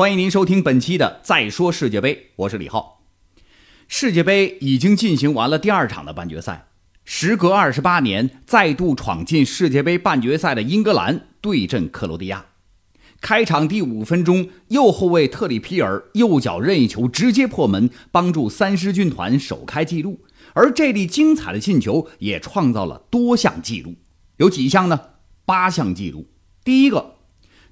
欢迎您收听本期的《再说世界杯》，我是李浩。世界杯已经进行完了第二场的半决赛，时隔二十八年再度闯进世界杯半决赛的英格兰对阵克罗地亚。开场第五分钟，右后卫特里皮尔右脚任意球直接破门，帮助三狮军团首开纪录。而这粒精彩的进球也创造了多项纪录，有几项呢？八项纪录。第一个。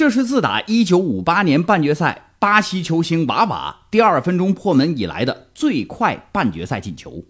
这是自打1958年半决赛巴西球星瓦瓦第二分钟破门以来的最快半决赛进球。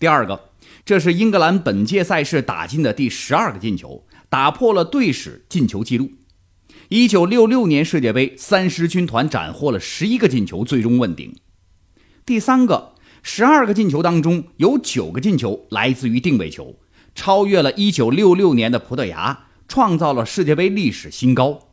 第二个，这是英格兰本届赛事打进的第十二个进球，打破了队史进球纪录。1966年世界杯，三狮军团斩获了十一个进球，最终问鼎。第三个，十二个进球当中有九个进球来自于定位球，超越了1966年的葡萄牙，创造了世界杯历史新高。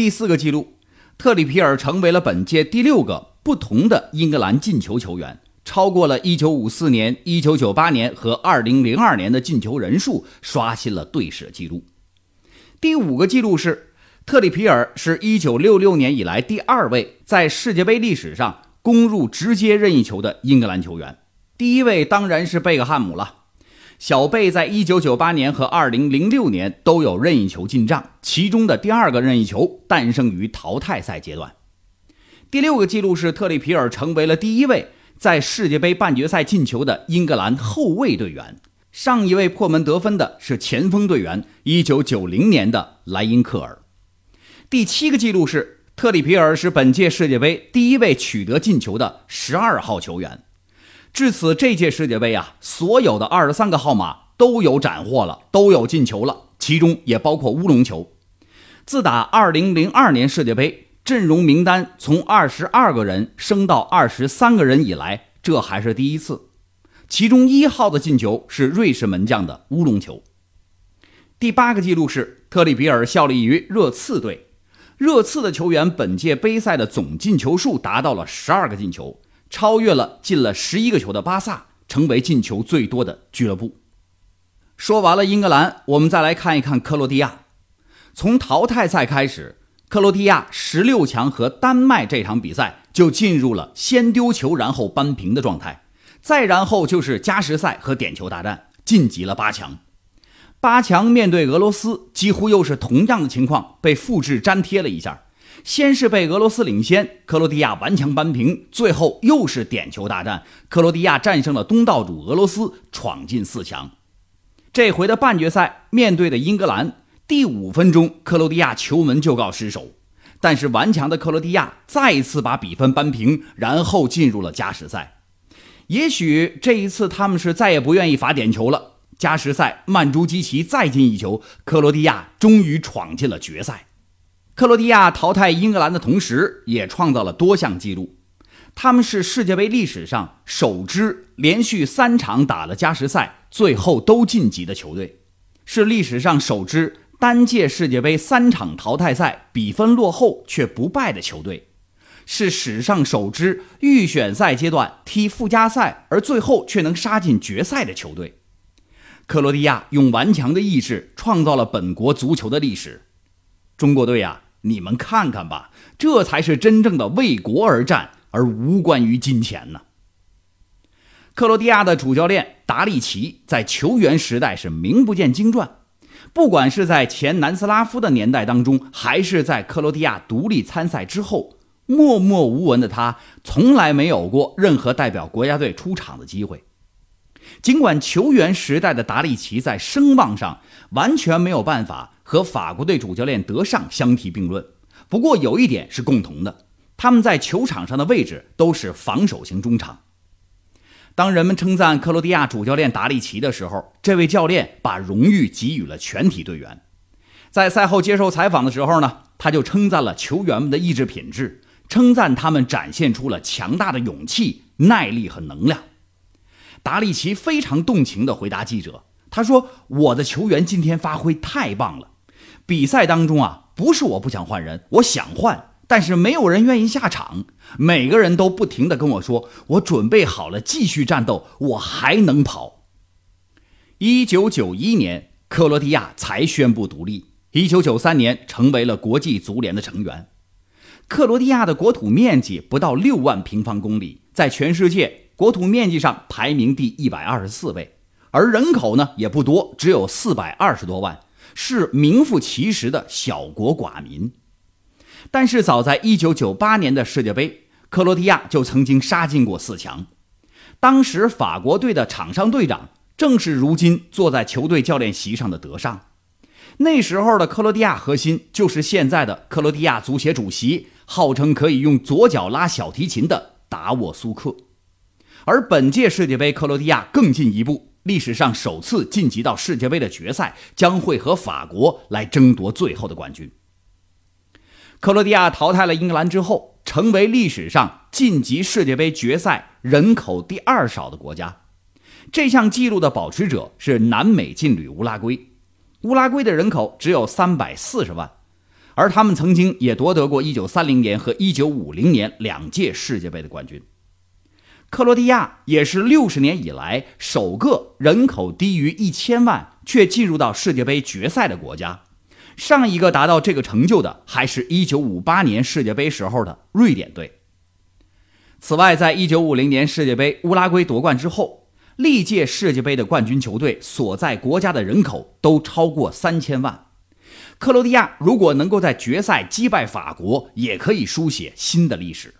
第四个记录，特里皮尔成为了本届第六个不同的英格兰进球球员，超过了1954年、1998年和2002年的进球人数，刷新了队史纪录。第五个记录是，特里皮尔是一九六六年以来第二位在世界杯历史上攻入直接任意球的英格兰球员，第一位当然是贝克汉姆了。小贝在1998年和2006年都有任意球进账，其中的第二个任意球诞生于淘汰赛阶段。第六个记录是特里皮尔成为了第一位在世界杯半决赛进球的英格兰后卫队员，上一位破门得分的是前锋队员1990年的莱因克尔。第七个记录是特里皮尔是本届世界杯第一位取得进球的十二号球员。至此，这届世界杯啊，所有的二十三个号码都有斩获了，都有进球了，其中也包括乌龙球。自打二零零二年世界杯阵容名单从二十二个人升到二十三个人以来，这还是第一次。其中一号的进球是瑞士门将的乌龙球。第八个记录是特里皮尔效力于热刺队，热刺的球员本届杯赛的总进球数达到了十二个进球。超越了进了十一个球的巴萨，成为进球最多的俱乐部。说完了英格兰，我们再来看一看克罗地亚。从淘汰赛开始，克罗地亚十六强和丹麦这场比赛就进入了先丢球然后扳平的状态，再然后就是加时赛和点球大战，晋级了八强。八强面对俄罗斯，几乎又是同样的情况，被复制粘贴了一下。先是被俄罗斯领先，克罗地亚顽强扳平，最后又是点球大战，克罗地亚战胜了东道主俄罗斯，闯进四强。这回的半决赛面对的英格兰，第五分钟克罗地亚球门就告失手，但是顽强的克罗地亚再一次把比分扳平，然后进入了加时赛。也许这一次他们是再也不愿意罚点球了。加时赛曼朱基奇再进一球，克罗地亚终于闯进了决赛。克罗地亚淘汰英格兰的同时，也创造了多项纪录。他们是世界杯历史上首支连续三场打了加时赛，最后都晋级的球队，是历史上首支单届世界杯三场淘汰赛比分落后却不败的球队，是史上首支预选赛阶段踢附加赛而最后却能杀进决赛的球队。克罗地亚用顽强的意志创造了本国足球的历史。中国队呀！你们看看吧，这才是真正的为国而战，而无关于金钱呢。克罗地亚的主教练达利奇在球员时代是名不见经传，不管是在前南斯拉夫的年代当中，还是在克罗地亚独立参赛之后，默默无闻的他从来没有过任何代表国家队出场的机会。尽管球员时代的达利奇在声望上完全没有办法。和法国队主教练德尚相提并论，不过有一点是共同的，他们在球场上的位置都是防守型中场。当人们称赞克罗地亚主教练达利奇的时候，这位教练把荣誉给予了全体队员。在赛后接受采访的时候呢，他就称赞了球员们的意志品质，称赞他们展现出了强大的勇气、耐力和能量。达利奇非常动情地回答记者，他说：“我的球员今天发挥太棒了。”比赛当中啊，不是我不想换人，我想换，但是没有人愿意下场。每个人都不停的跟我说：“我准备好了，继续战斗，我还能跑。”一九九一年，克罗地亚才宣布独立。一九九三年，成为了国际足联的成员。克罗地亚的国土面积不到六万平方公里，在全世界国土面积上排名第一百二十四位，而人口呢也不多，只有四百二十多万，是名副其实的小国寡民。但是早在一九九八年的世界杯，克罗地亚就曾经杀进过四强，当时法国队的场上队长正是如今坐在球队教练席上的德尚。那时候的克罗地亚核心就是现在的克罗地亚足协主席。号称可以用左脚拉小提琴的达沃苏克，而本届世界杯，克罗地亚更进一步，历史上首次晋级到世界杯的决赛，将会和法国来争夺最后的冠军。克罗地亚淘汰了英格兰之后，成为历史上晋级世界杯决赛人口第二少的国家。这项纪录的保持者是南美劲旅乌拉圭，乌拉圭的人口只有三百四十万。而他们曾经也夺得过1930年和1950年两届世界杯的冠军。克罗地亚也是60年以来首个人口低于1000万却进入到世界杯决赛的国家。上一个达到这个成就的还是一958年世界杯时候的瑞典队。此外，在1950年世界杯乌拉圭夺冠之后，历届世界杯的冠军球队所在国家的人口都超过3000万。克罗地亚如果能够在决赛击败法国，也可以书写新的历史。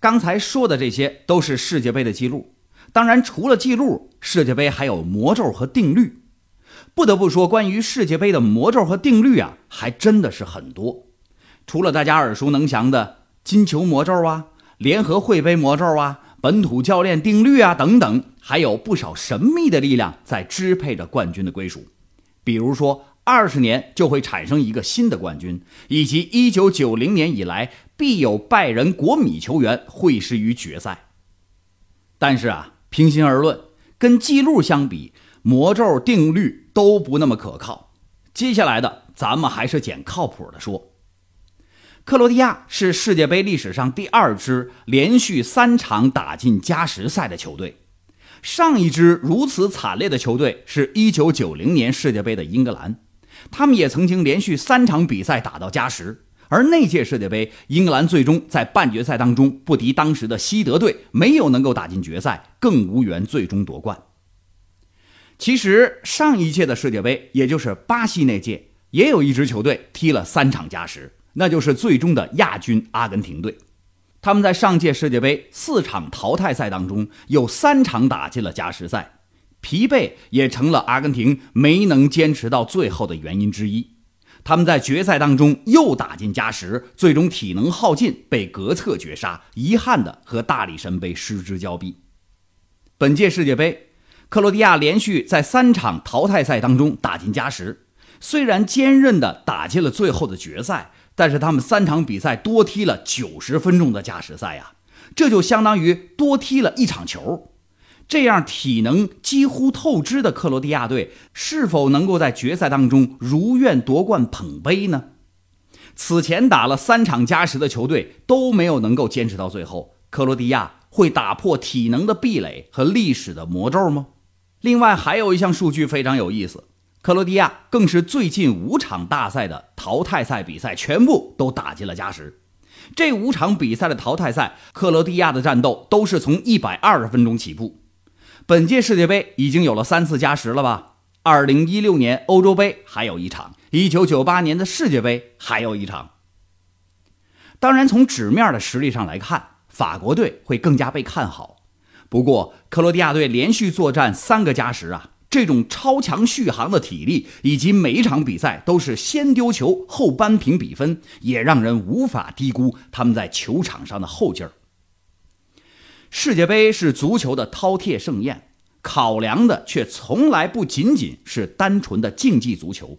刚才说的这些都是世界杯的记录，当然除了记录，世界杯还有魔咒和定律。不得不说，关于世界杯的魔咒和定律啊，还真的是很多。除了大家耳熟能详的金球魔咒啊、联合会杯魔咒啊、本土教练定律啊等等，还有不少神秘的力量在支配着冠军的归属，比如说。二十年就会产生一个新的冠军，以及一九九零年以来必有拜仁国米球员会师于决赛。但是啊，平心而论，跟记录相比，魔咒定律都不那么可靠。接下来的，咱们还是捡靠谱的说。克罗地亚是世界杯历史上第二支连续三场打进加时赛的球队。上一支如此惨烈的球队是一九九零年世界杯的英格兰。他们也曾经连续三场比赛打到加时，而那届世界杯，英格兰最终在半决赛当中不敌当时的西德队，没有能够打进决赛，更无缘最终夺冠。其实上一届的世界杯，也就是巴西那届，也有一支球队踢了三场加时，那就是最终的亚军阿根廷队。他们在上届世界杯四场淘汰赛当中，有三场打进了加时赛。疲惫也成了阿根廷没能坚持到最后的原因之一。他们在决赛当中又打进加时，最终体能耗尽，被格策绝杀，遗憾的和大力神杯失之交臂。本届世界杯，克罗地亚连续在三场淘汰赛当中打进加时，虽然坚韧的打进了最后的决赛，但是他们三场比赛多踢了九十分钟的加时赛呀，这就相当于多踢了一场球。这样体能几乎透支的克罗地亚队，是否能够在决赛当中如愿夺冠捧杯呢？此前打了三场加时的球队都没有能够坚持到最后，克罗地亚会打破体能的壁垒和历史的魔咒吗？另外还有一项数据非常有意思，克罗地亚更是最近五场大赛的淘汰赛比赛全部都打进了加时。这五场比赛的淘汰赛，克罗地亚的战斗都是从一百二十分钟起步。本届世界杯已经有了三次加时了吧？二零一六年欧洲杯还有一场，一九九八年的世界杯还有一场。当然，从纸面的实力上来看，法国队会更加被看好。不过，克罗地亚队连续作战三个加时啊，这种超强续航的体力，以及每一场比赛都是先丢球后扳平比分，也让人无法低估他们在球场上的后劲儿。世界杯是足球的饕餮盛宴，考量的却从来不仅仅是单纯的竞技足球。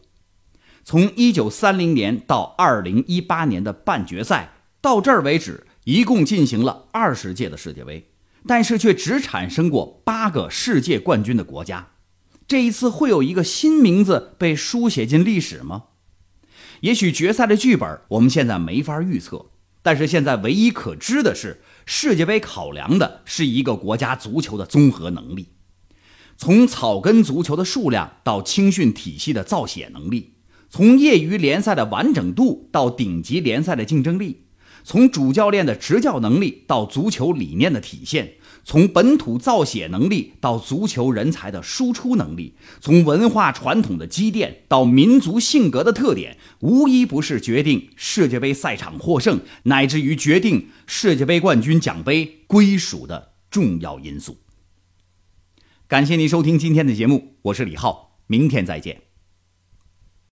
从1930年到2018年的半决赛到这儿为止，一共进行了二十届的世界杯，但是却只产生过八个世界冠军的国家。这一次会有一个新名字被书写进历史吗？也许决赛的剧本我们现在没法预测，但是现在唯一可知的是。世界杯考量的是一个国家足球的综合能力，从草根足球的数量到青训体系的造血能力，从业余联赛的完整度到顶级联赛的竞争力，从主教练的执教能力到足球理念的体现。从本土造血能力到足球人才的输出能力，从文化传统的积淀到民族性格的特点，无一不是决定世界杯赛场获胜，乃至于决定世界杯冠军奖杯归属的重要因素。感谢您收听今天的节目，我是李浩，明天再见。